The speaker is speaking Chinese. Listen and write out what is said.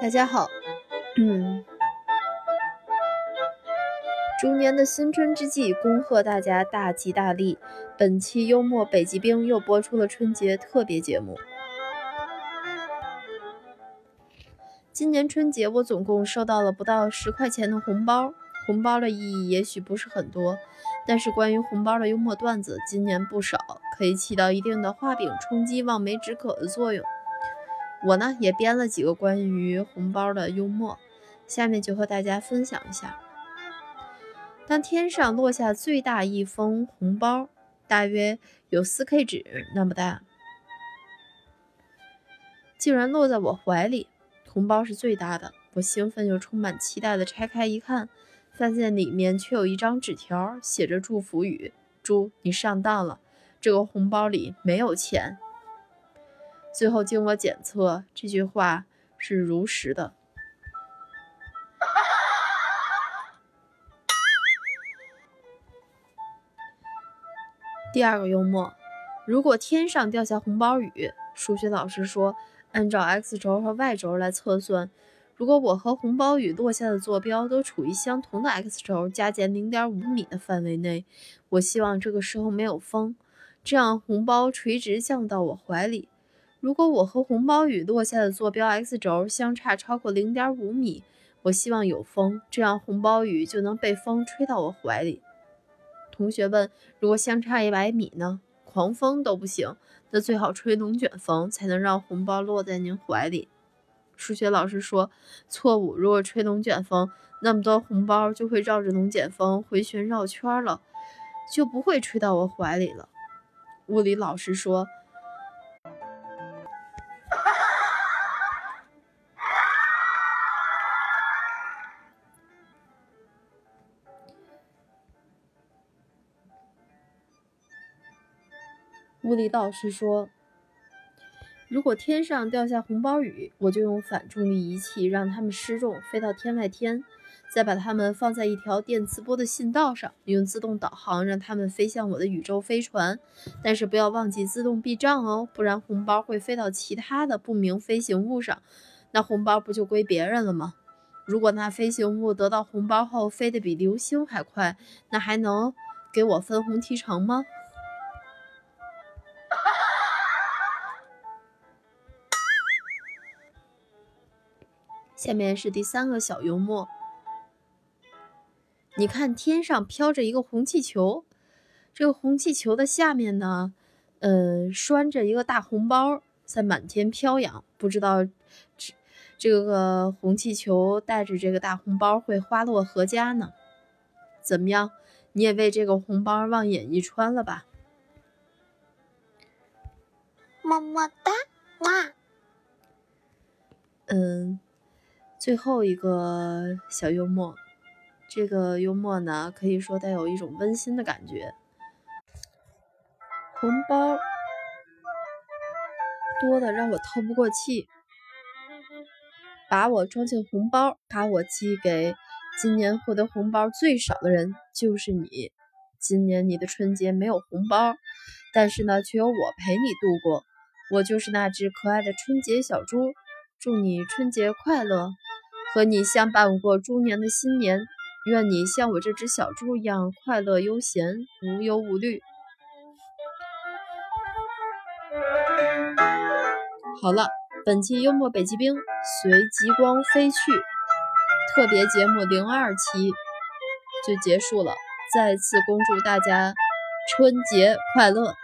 大家好，嗯，猪年的新春之际，恭贺大家大吉大利。本期幽默北极冰又播出了春节特别节目。今年春节我总共收到了不到十块钱的红包，红包的意义也许不是很多，但是关于红包的幽默段子今年不少，可以起到一定的画饼充饥、望梅止渴的作用。我呢也编了几个关于红包的幽默，下面就和大家分享一下。当天上落下最大一封红包，大约有四 K 纸那么大，竟然落在我怀里。红包是最大的，我兴奋又充满期待的拆开一看，发现里面却有一张纸条，写着祝福语：“猪，你上当了，这个红包里没有钱。”最后经我检测，这句话是如实的。第二个幽默，如果天上掉下红包雨，数学老师说，按照 x 轴和 y 轴来测算，如果我和红包雨落下的坐标都处于相同的 x 轴加减零点五米的范围内，我希望这个时候没有风，这样红包垂直降到我怀里。如果我和红包雨落下的坐标 x 轴相差超过零点五米，我希望有风，这样红包雨就能被风吹到我怀里。同学问：如果相差一百米呢？狂风都不行，那最好吹龙卷风才能让红包落在您怀里。数学老师说：错误。如果吹龙卷风，那么多红包就会绕着龙卷风回旋绕圈了，就不会吹到我怀里了。物理老师说。物理老师说：“如果天上掉下红包雨，我就用反重力仪器让它们失重，飞到天外天，再把它们放在一条电磁波的信道上，用自动导航让它们飞向我的宇宙飞船。但是不要忘记自动避障哦，不然红包会飞到其他的不明飞行物上，那红包不就归别人了吗？如果那飞行物得到红包后飞得比流星还快，那还能给我分红提成吗？”下面是第三个小幽默。你看天上飘着一个红气球，这个红气球的下面呢，呃，拴着一个大红包在满天飘扬。不知道这这个红气球带着这个大红包会花落何家呢？怎么样，你也为这个红包望眼欲穿了吧？么么哒，哇！嗯。最后一个小幽默，这个幽默呢，可以说带有一种温馨的感觉。红包多的让我透不过气，把我装进红包，把我寄给今年获得红包最少的人，就是你。今年你的春节没有红包，但是呢，却有我陪你度过。我就是那只可爱的春节小猪，祝你春节快乐。和你相伴过猪年的新年，愿你像我这只小猪一样快乐悠闲，无忧无虑。好了，本期幽默北极冰随极光飞去特别节目零二期就结束了，再次恭祝大家春节快乐！